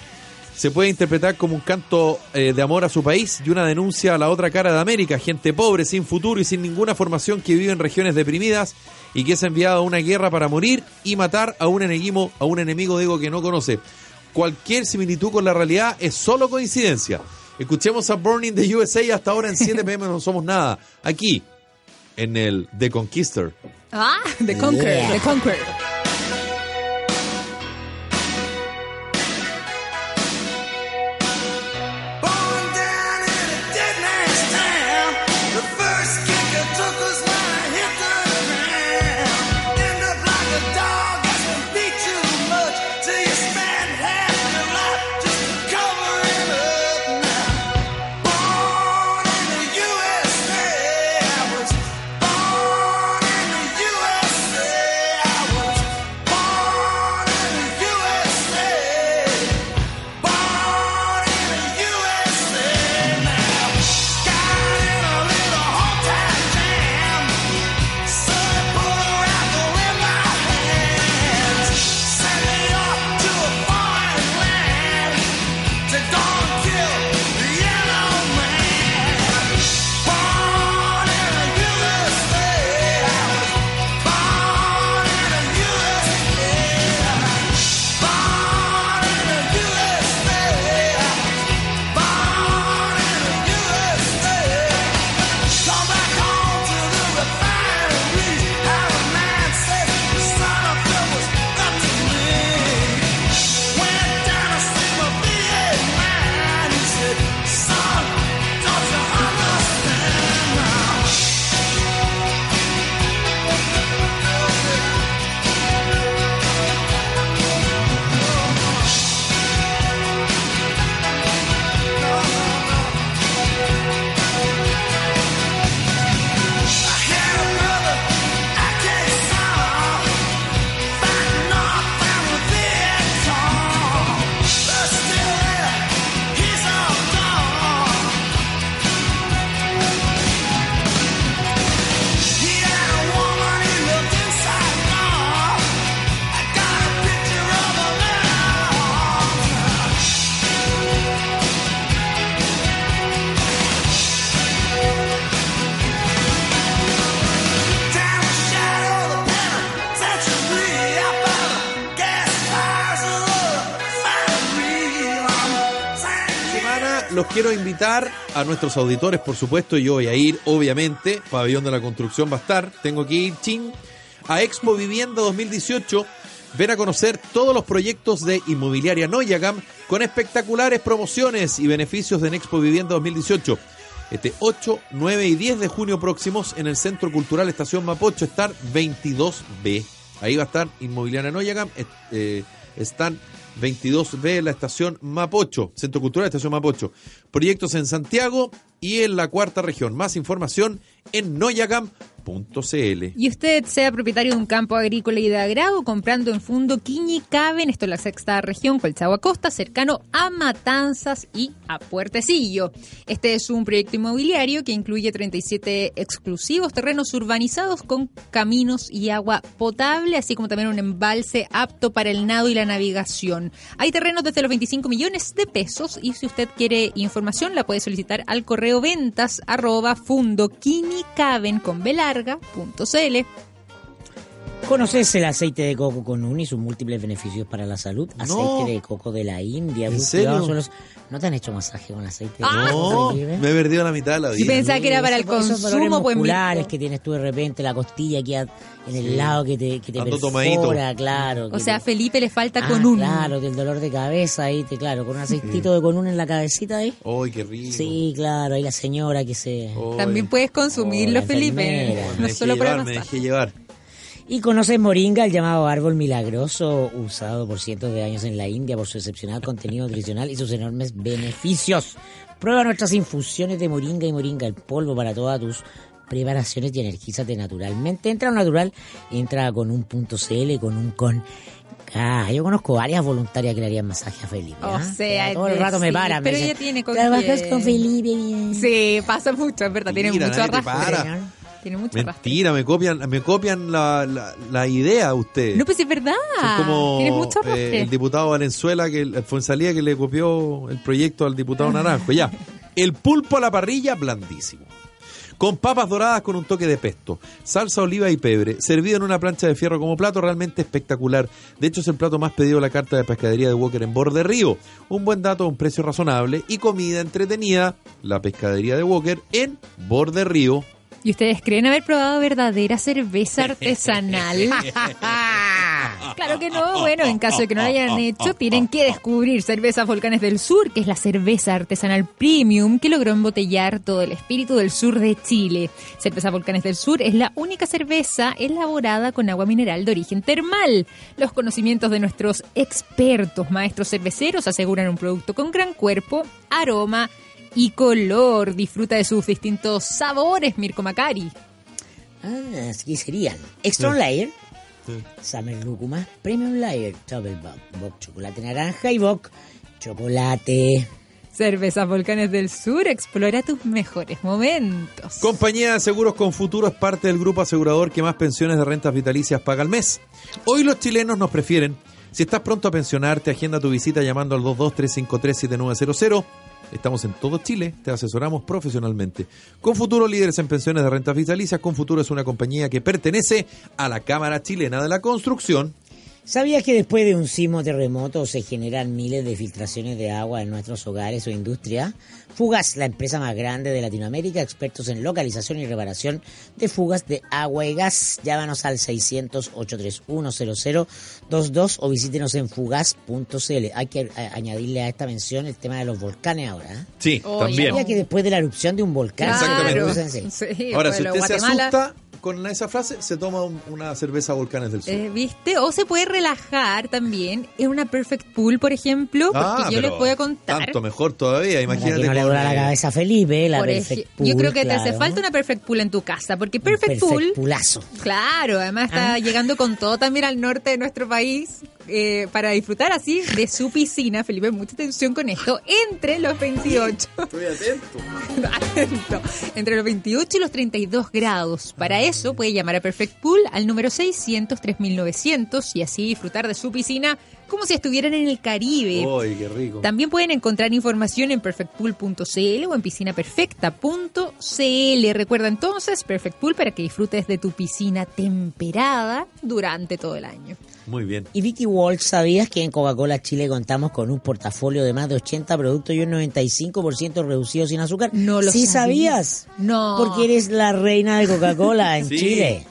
Se puede interpretar como un canto eh, de amor a su país y una denuncia a la otra cara de América, gente pobre, sin futuro y sin ninguna formación que vive en regiones deprimidas y que es enviada a una guerra para morir y matar a un enemigo, a un enemigo digo que no conoce. Cualquier similitud con la realidad es solo coincidencia. Escuchemos a Born in the USA hasta ahora en 7 pm no somos nada. Aquí, en el The Conquister. Ah, The Conqueror, Yeah. The Conqueror. Quiero invitar a nuestros auditores, por supuesto, yo voy a ir, obviamente, Pabellón de la Construcción va a estar, tengo que ir, chin, a Expo Vivienda 2018, ven a conocer todos los proyectos de Inmobiliaria Noyagam con espectaculares promociones y beneficios de Expo Vivienda 2018. Este 8, 9 y 10 de junio próximos en el Centro Cultural Estación Mapocho, estar 22B. Ahí va a estar Inmobiliaria Noyagam, eh, eh, están 22B en la estación Mapocho, Centro Cultural Estación Mapocho. Proyectos en Santiago y en la cuarta región. Más información en noyagam.cl. Y usted sea propietario de un campo agrícola y de agrado comprando en Fundo Quiñicaben, esto es la sexta región, Colchagua Costa, cercano a Matanzas y a Puertecillo. Este es un proyecto inmobiliario que incluye 37 exclusivos terrenos urbanizados con caminos y agua potable, así como también un embalse apto para el nado y la navegación. Hay terrenos desde los 25 millones de pesos y si usted quiere información la puede solicitar al correo ventas arroba fundoquinicaben con B larga, punto CL. ¿Conoces el aceite de coco con un y sus múltiples beneficios para la salud? Aceite No. de coco de la India. ¿En serio? ¿No te han hecho masaje con aceite de Ah. coco? No, me he perdido la mitad de la vida. pensaba que era para el consumo, pues musculares mira. que tienes tú de repente, la costilla aquí a- en el lado que te, que te perfora, tomadito. claro. O que sea, a Felipe le falta Ah, con un. Claro, del dolor de cabeza ahí, te, claro, con un aceitito de conún en la cabecita ahí. ¡Ay, qué rico! Sí, claro, ahí la señora que se... Ay. También puedes consumirlo, Oh, Felipe. No dejé solo para llevar, me dejé llevar. Y conoces moringa, el llamado árbol milagroso, usado por cientos de años en la India por su excepcional contenido nutricional y sus enormes beneficios. Prueba nuestras infusiones de moringa y moringa, el polvo para todas tus preparaciones y energízate naturalmente. Entra a un natural, entra con un punto CL, con un con. Ah, yo conozco varias voluntarias que le harían masaje a Felipe. O sea, todo el rato me sí, paran. me pero dicen, ella tiene con Trabajas quién". con Felipe. bien". Sí, pasa mucho, es verdad. Tiene mucho arrastre. Tiene arrastre. Mentira, me copian, me copian la, la, la idea ustedes. No, pues es verdad. Son como Tienes mucho eh, el diputado Valenzuela, que el Fonsalía que le copió el proyecto al diputado Naranjo. Ya. El pulpo a la parrilla, blandísimo. Con papas doradas con un toque de pesto, salsa oliva y pebre, servido en una plancha de fierro como plato realmente espectacular. De hecho, es el plato más pedido de la carta de pescadería de Walker en Borde Río. Un buen dato un precio razonable y comida entretenida. La pescadería de Walker en Borde Río. ¿Y ustedes creen haber probado verdadera cerveza artesanal? claro que no. Bueno, en caso de que no lo hayan hecho, tienen que descubrir Cerveza Volcanes del Sur, que es la cerveza artesanal premium que logró embotellar todo el espíritu del sur de Chile. Cerveza Volcanes del Sur es la única cerveza elaborada con agua mineral de origen termal. Los conocimientos de nuestros expertos maestros cerveceros aseguran un producto con gran cuerpo, aroma y color. Disfruta de sus distintos sabores, Mirko Macari. Ah, así serían. Extra Sí. Layer, Summer Lúcuma, Premium Layer, Double Bock, Bock Chocolate Naranja y Bock Chocolate. Cervezas Volcanes del Sur, explora tus mejores momentos. Compañía de Seguros con Futuro es parte del grupo asegurador que más pensiones de rentas vitalicias paga al mes. Hoy los chilenos nos prefieren. Si estás pronto a pensionarte, agenda tu visita llamando al 223537900. Estamos en todo Chile, te asesoramos profesionalmente. Con Futuro, líderes en pensiones de rentas vitalicias, Con Futuro es una compañía que pertenece a la Cámara Chilena de la Construcción. ¿Sabías que después de un sismo terremoto se generan miles de filtraciones de agua en nuestros hogares o industria? Fugas, la empresa más grande de Latinoamérica, expertos en localización y reparación de fugas de agua y gas. Llámanos al 600-831-0022 o visítenos en fugas.cl. Hay que añadirle a esta mención el tema de los volcanes ahora. ¿eh? Sí, Oh, también. ¿Sabía que después de la erupción de un volcán? Sí, Ahora, si usted se asusta con esa frase, se toma un- una cerveza Volcanes del Sur. eh, ¿Viste? O se puede relajar también en una Perfect Pool, por ejemplo, porque Ah, yo les voy a contar. Tanto mejor todavía, Para imagínate. que no le duela la cabeza a Felipe, la Por Perfect ej- Pool, yo creo que te hace falta una Perfect Pool en tu casa, porque Un Perfect, Pool, Poolazo. claro, además está Ah. llegando con todo también al norte de nuestro país eh, para disfrutar así de su piscina. Felipe, mucha atención con esto. Entre los 28. Estoy atento. Atento. Entre los 28 y los 32 grados. Para eso puede llamar a Perfect Pool al número 600 3900 y así disfrutar de su piscina como si estuvieran en el Caribe. Uy, qué rico. También pueden encontrar información en perfectpool.cl o en piscinaperfecta.cl. Recuerda entonces Perfect Pool para que disfrutes de tu piscina temperada durante todo el año. Muy bien. Y Vicky Walsh, ¿sabías que en Coca-Cola Chile contamos con un portafolio de más de 80 productos y un 95% reducido sin azúcar? No lo ¿Sí sabía. sabías? No. Porque eres la reina de Coca-Cola en Sí. Chile.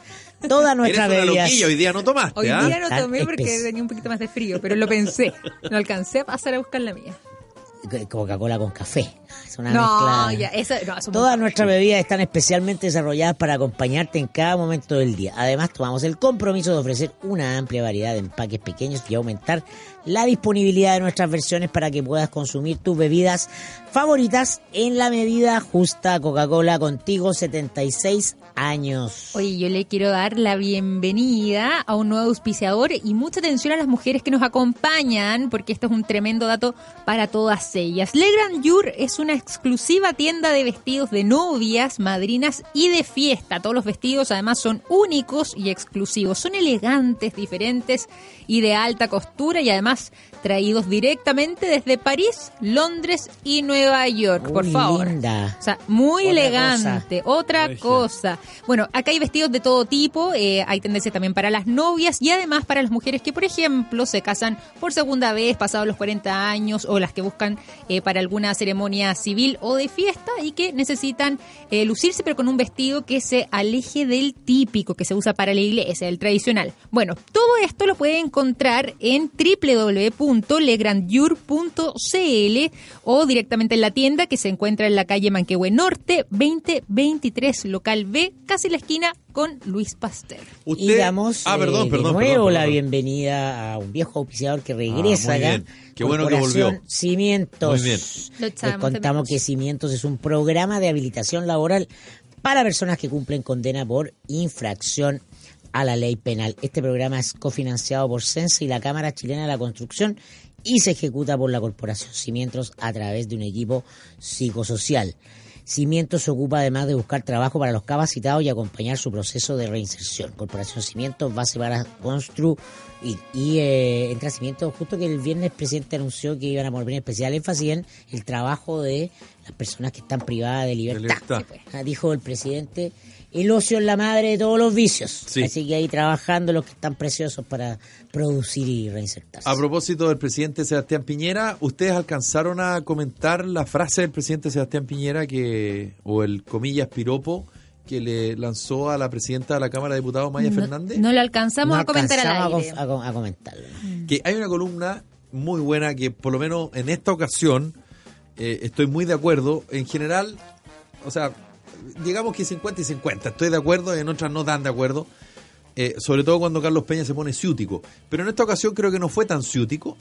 Toda Eres nuestra una bebida. loquilla, hoy día no tomaste, Hoy ¿ah? día no Tan tomé porque tenía un poquito más de frío, pero lo pensé. No alcancé a pasar a buscar la mía. Coca-Cola con café. Es una No, mezcla. ya, eso, no, Todas nuestras bebidas están especialmente desarrolladas para acompañarte en cada momento del día. Además, tomamos el compromiso de ofrecer una amplia variedad de empaques pequeños y aumentar la disponibilidad de nuestras versiones para que puedas consumir tus bebidas favoritas en la medida justa. Coca-Cola contigo, 76 años. Oye, yo le quiero dar la bienvenida a un nuevo auspiciador y mucha atención a las mujeres que nos acompañan, porque esto es un tremendo dato para todas ellas. Le Grand Jour es una exclusiva tienda de vestidos de novias, madrinas y de fiesta. Todos los vestidos además son únicos y exclusivos. Son elegantes, diferentes y de alta costura y además traídos directamente desde París, Londres y Nueva York. Por favor. linda. O sea, muy Otra elegante. Otra cosa. Bueno, acá hay vestidos de todo tipo, eh, hay tendencias también para las novias y además para las mujeres que, por ejemplo, se casan por segunda vez pasados los 40 años o las que buscan eh, para alguna ceremonia civil o de fiesta y que necesitan eh, lucirse pero con un vestido que se aleje del típico que se usa para la iglesia, el tradicional. Bueno, todo esto lo puede encontrar en www.legrandiur.cl o directamente en la tienda que se encuentra en la calle Manquehue Norte 2023, local B, casi la esquina con Luis Pasteur. Y damos ah, perdón, eh, perdón, de nuevo perdón, la perdón. bienvenida a un viejo auspiciador que regresa Ah, muy acá. bien. Qué bueno que volvió. Cimientos. Muy bien. Les contamos que Cimientos es un programa de habilitación laboral para personas que cumplen condena por infracción a la ley penal. Este programa es cofinanciado por CENSE y la Cámara Chilena de la Construcción y se ejecuta por la Corporación Cimientos a través de un equipo psicosocial. Cimientos se ocupa además de buscar trabajo para los capacitados y acompañar su proceso de reinserción. Corporación Cimientos, base para Constru y, y eh, entra Cimientos, justo que el viernes el presidente anunció que iban a poner especial énfasis en el trabajo de las personas que están privadas de libertad. pues. Ah, Dijo el presidente, el ocio es la madre de todos los vicios. Sí. Así que ahí trabajando los que están preciosos para producir y reinsertarse. A propósito del presidente Sebastián Piñera, ¿ustedes alcanzaron a comentar la frase del presidente Sebastián Piñera que o el comillas piropo que le lanzó a la presidenta de la Cámara de Diputados Maya No- Fernández? No, lo alcanzamos No a comentar al alcanzamos aire. a, a comentarlo. Que hay una columna muy buena que por lo menos en esta ocasión eh, estoy muy de acuerdo. En general, o sea, digamos que 50 y 50. Estoy de acuerdo, en otras no tan de acuerdo. Eh, sobre todo cuando Carlos Peña se pone ciútico. Pero en esta ocasión creo que no fue tan ciútico.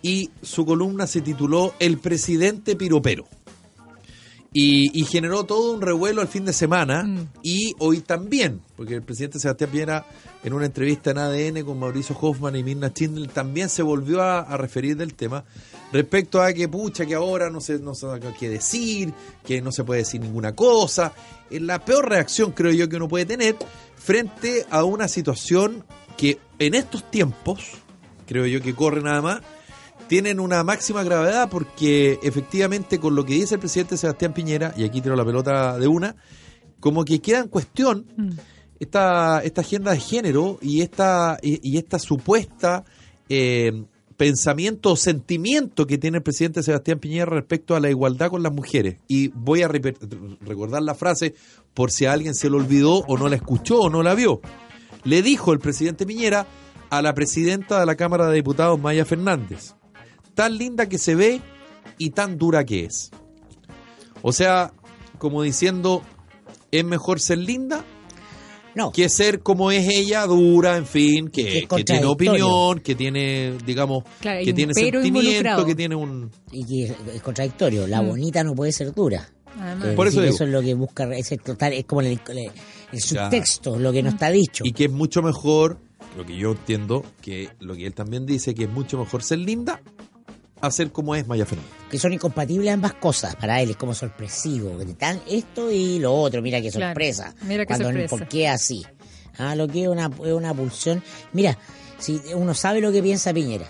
Y su columna se tituló El presidente piropero. Y, y generó todo un revuelo el fin de semana Mm. y hoy también, porque el presidente Sebastián Piñera en una entrevista en ADN con Mauricio Hoffman y Mirna Schindler también se volvió a, a referir del tema respecto a que pucha que ahora no se no sabe qué decir, que no se puede decir ninguna cosa. Es la peor reacción creo yo que uno puede tener frente a una situación que en estos tiempos, creo yo que corre nada más, tienen una máxima gravedad porque efectivamente con lo que dice el presidente Sebastián Piñera, y aquí tiro la pelota de una, como que queda en cuestión Mm. esta, esta agenda de género y esta, y, y esta supuesta eh, pensamiento o sentimiento que tiene el presidente Sebastián Piñera respecto a la igualdad con las mujeres. Y voy a recordar la frase por si a alguien se lo olvidó o no la escuchó o no la vio. Le dijo el presidente Piñera a la presidenta de la Cámara de Diputados, Maya Fernández, tan linda que se ve y tan dura que es. O sea, como diciendo, es mejor ser linda No, que ser como es ella, dura, en fin, Que que, es que tiene opinión, que tiene, digamos, Claro, que tiene sentimiento, que tiene un... y que es, es contradictorio. La Mm. bonita no puede ser dura. Además. Por eso digo. es lo que busca, es, el total, es como el, el- el subtexto, lo que no está dicho. Y que es mucho mejor, lo que yo entiendo, que lo que él también dice, que es mucho mejor ser linda a ser como es Maya Fernández. que son incompatibles ambas cosas para él, es como sorpresivo, que están esto y lo otro, mira qué Claro, sorpresa. mira qué Cuando, sorpresa. ¿Por qué así? Ah, lo que es una, es una pulsión. Mira, si uno sabe lo que piensa Piñera,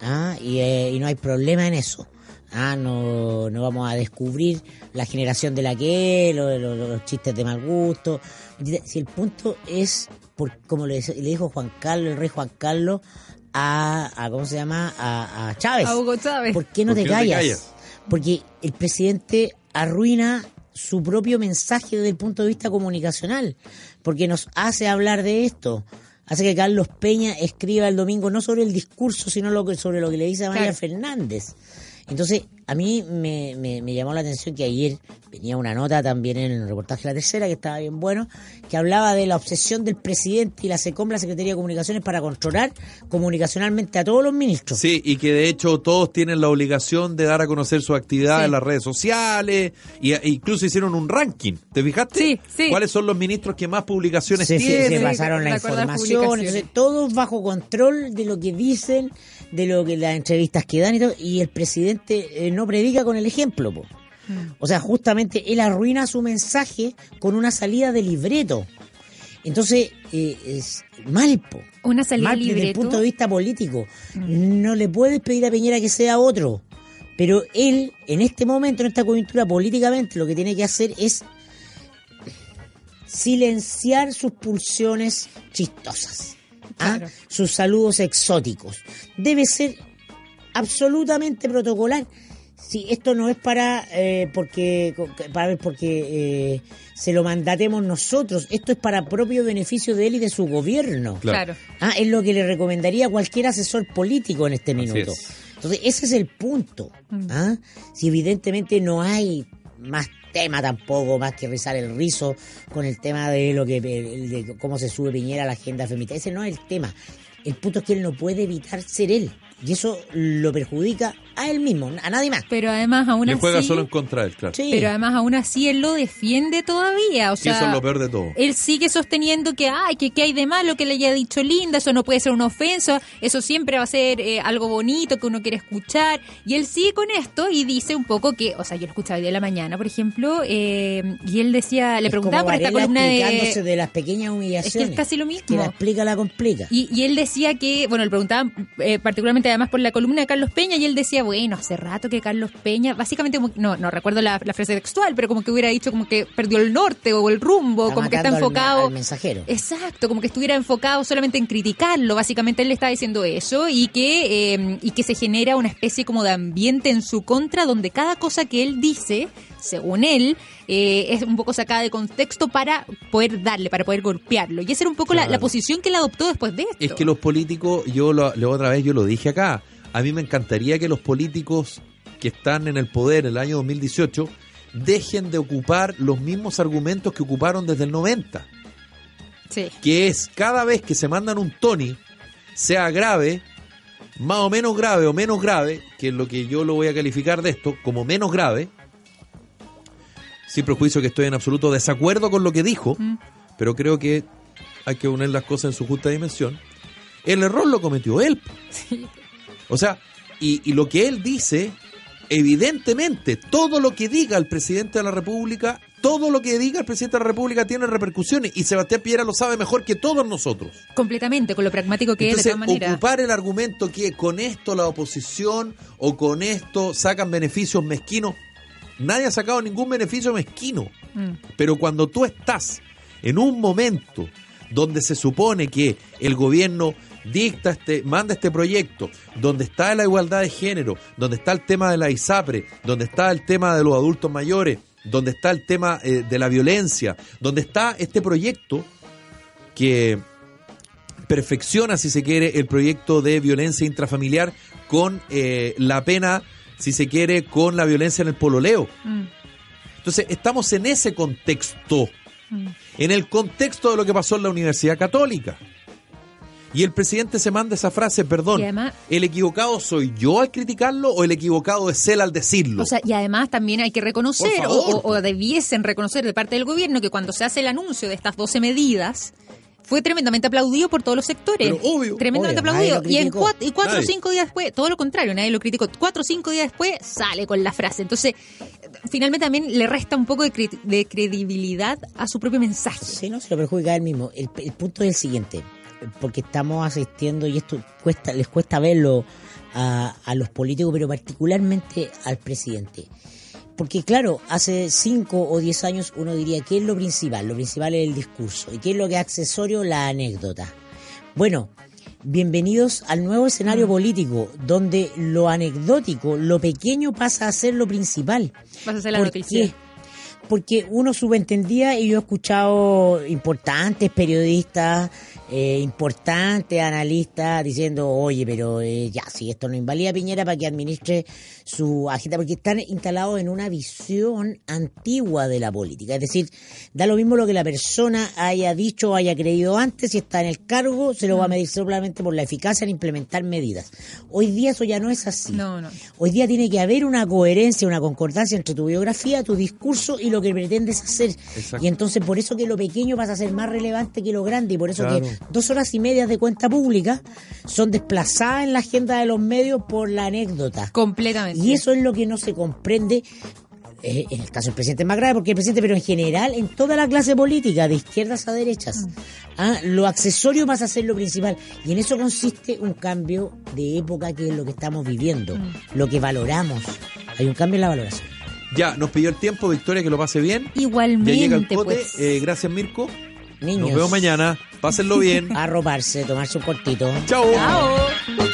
ah, y, eh, y no hay problema en eso. Ah, no, no vamos a descubrir la generación de la que es, lo- lo- lo- los chistes de mal gusto. Si el punto es, por, como le, le dijo Juan Carlos, el rey Juan Carlos, a, a ¿cómo se llama? A, a Chávez. A Hugo Chávez. ¿Por qué no, ¿Por te, qué no te callas? callas? Porque el presidente arruina su propio mensaje desde el punto de vista comunicacional, porque nos hace hablar de esto. Hace que Carlos Peña escriba el domingo no sobre el discurso, sino lo que, sobre lo que le dice a María Claro. Fernández. Entonces, a mí me, me- me llamó la atención que ayer venía una nota también en el reportaje La Tercera, que estaba bien bueno, que hablaba de la obsesión del presidente y la SECOM, la Secretaría de Comunicaciones, para controlar comunicacionalmente a todos los ministros. Sí, y que de hecho todos tienen la obligación de dar a conocer su actividad Sí. en las redes sociales, y, e incluso hicieron un ranking, ¿te fijaste? Sí, sí. ¿Cuáles son los ministros que más publicaciones se, se- tienen? se pasaron la información, entonces todos bajo control de lo que dicen, de lo que las entrevistas que dan y todo, y el presidente eh, no predica con el ejemplo, po. Mm. O sea, justamente él arruina su mensaje con una salida de libreto. Entonces, eh, es mal, po. Una salida Mal de desde el libreto. punto de vista político. No le puedes pedir a Piñera que sea otro. Pero él, en este momento, en esta coyuntura, políticamente, lo que tiene que hacer es silenciar sus pulsiones chistosas, ¿ah? Claro. sus saludos exóticos. Debe ser absolutamente protocolar. Sí, esto no es para eh, porque para ver porque eh, se lo mandatemos nosotros. Esto es para propio beneficio de él y de su gobierno. Claro. Ah, es lo que le recomendaría a cualquier asesor político en este Así minuto. es. Entonces, ese es el punto. Mm. ¿ah? Si evidentemente no hay más tema tampoco, más que rizar el rizo con el tema de lo que de cómo se sube Piñera a la agenda feminista. Ese no es el tema. El punto es que él no puede evitar ser él. Y eso lo perjudica a él mismo, a nadie más. Pero además aún Le juega así... solo en contra de él, claro. Sí. Pero además aún así él lo defiende todavía. O Y sea, eso es lo peor de todo. Él sigue sosteniendo que, ay, que, que hay de malo que le haya dicho linda, eso no puede ser una ofensa, eso siempre va a ser eh, algo bonito que uno quiere escuchar. Y él sigue con esto y dice un poco que, o sea, yo lo escuchaba hoy día de la mañana, por ejemplo, eh, y él decía, le Es como preguntaba por esta columna de... de las pequeñas humillaciones. casi lo Que mismo. la explica, la complica. Y, y él decía que, bueno, le preguntaba eh, particularmente además por la columna de Carlos Peña y él decía, bueno, hace rato que Carlos Peña, básicamente, como- no, no recuerdo la, la frase textual, pero como que hubiera dicho como que perdió el norte o el rumbo, Está como que está al- enfocado. al mensajero. Exacto, como que estuviera enfocado solamente en criticarlo, básicamente él le estaba diciendo eso y que, eh, y que se genera una especie como de ambiente en su contra donde cada cosa que él dice, según él, eh, es un poco sacada de contexto para poder darle, para poder golpearlo. Y esa era un poco la, Claro. la posición que él adoptó después de esto. Es que los políticos, yo lo, la otra vez yo lo dije acá, a mí me encantaría que los políticos que están en el poder en el año 2018 dejen de ocupar los mismos argumentos que ocuparon desde el 90, Sí. que es cada vez que se mandan un Tony, sea grave, más o menos grave o menos grave, que es lo que yo lo voy a calificar de esto, como menos grave, sin prejuicio que estoy en absoluto desacuerdo con lo que dijo, Mm. pero creo que hay que poner las cosas en su justa dimensión. El error lo cometió él. O sea, y, y lo que él dice, evidentemente, todo lo que diga el presidente de la República, todo lo que diga el presidente de la República tiene repercusiones y Sebastián Piñera lo sabe mejor que todos nosotros. Completamente, con lo pragmático que es, de Entonces, todas maneras. ocupar el argumento que con esto la oposición o con esto sacan beneficios mezquinos, nadie ha sacado ningún beneficio mezquino. Mm. Pero cuando tú estás en un momento donde se supone que el gobierno dicta este, manda este proyecto, donde está la igualdad de género, donde está el tema de la ISAPRE, donde está el tema de los adultos mayores, donde está el tema eh, de la violencia, donde está este proyecto que perfecciona, si se quiere, el proyecto de violencia intrafamiliar con eh, la pena, si se quiere, con la violencia en el pololeo. Mm. Entonces, estamos en ese contexto, Mm. en el contexto de lo que pasó en la Universidad Católica. Y el presidente se manda esa frase, perdón, Y además- ¿el equivocado soy yo al criticarlo o el equivocado es él al decirlo? O sea, y además también hay que reconocer, o, o- o debiesen reconocer de parte del gobierno, que cuando se hace el anuncio de estas 12 medidas, fue tremendamente aplaudido por todos los sectores. Pero obvio. Tremendamente Obvio, aplaudido. Y en cuatro, y cuatro o cinco días después, todo lo contrario, nadie lo criticó. Cuatro o cinco días después sale con la frase. Entonces, finalmente también le resta un poco de, cre- de credibilidad a su propio mensaje. Sí, no, se lo perjudica a él mismo. El, el punto es el siguiente, porque estamos asistiendo, y esto cuesta, les cuesta verlo a, a los políticos, pero particularmente al presidente. Porque claro, hace 5 o 10 años uno diría, ¿qué es lo principal? Lo principal es el discurso. ¿Y qué es lo que es accesorio? La anécdota. Bueno, bienvenidos al nuevo escenario político, donde lo anecdótico, lo pequeño pasa a ser lo principal. Vas a hacer la ¿Por noticia. qué? Porque uno subentendía y yo he escuchado importantes periodistas, eh, importantes analistas diciendo, oye, pero eh, ya, si esto no invalida a Piñera para que administre su agenda, porque están instalados en una visión antigua de la política. Es decir, da lo mismo lo que la persona haya dicho o haya creído antes, si está en el cargo, se lo va a medir solamente por la eficacia en implementar medidas. Hoy día eso ya no es así. No, no. Hoy día tiene que haber una coherencia, una concordancia entre tu biografía, tu discurso y lo que pretendes hacer. Exacto. Y entonces por eso que lo pequeño pasa a ser más relevante que lo grande y por eso Claro. que dos horas y media de cuenta pública son desplazadas en la agenda de los medios por la anécdota. Completamente. Y eso es lo que no se comprende. eh, en el caso del presidente es más grave porque el presidente, pero en general en toda la clase política, de izquierdas a derechas, Mm. ah, lo accesorio pasa a ser lo principal. Y en eso consiste un cambio de época que es lo que estamos viviendo, Mm. lo que valoramos. Hay un cambio en la valoración. Ya, nos pilló el tiempo, Victoria, que lo pase bien. Igualmente, ya llega el pote. pues. Eh, gracias, Mirko. Niños, Nos vemos mañana. Pásenlo bien. arroparse, tomarse un cortito. Chao. Chao.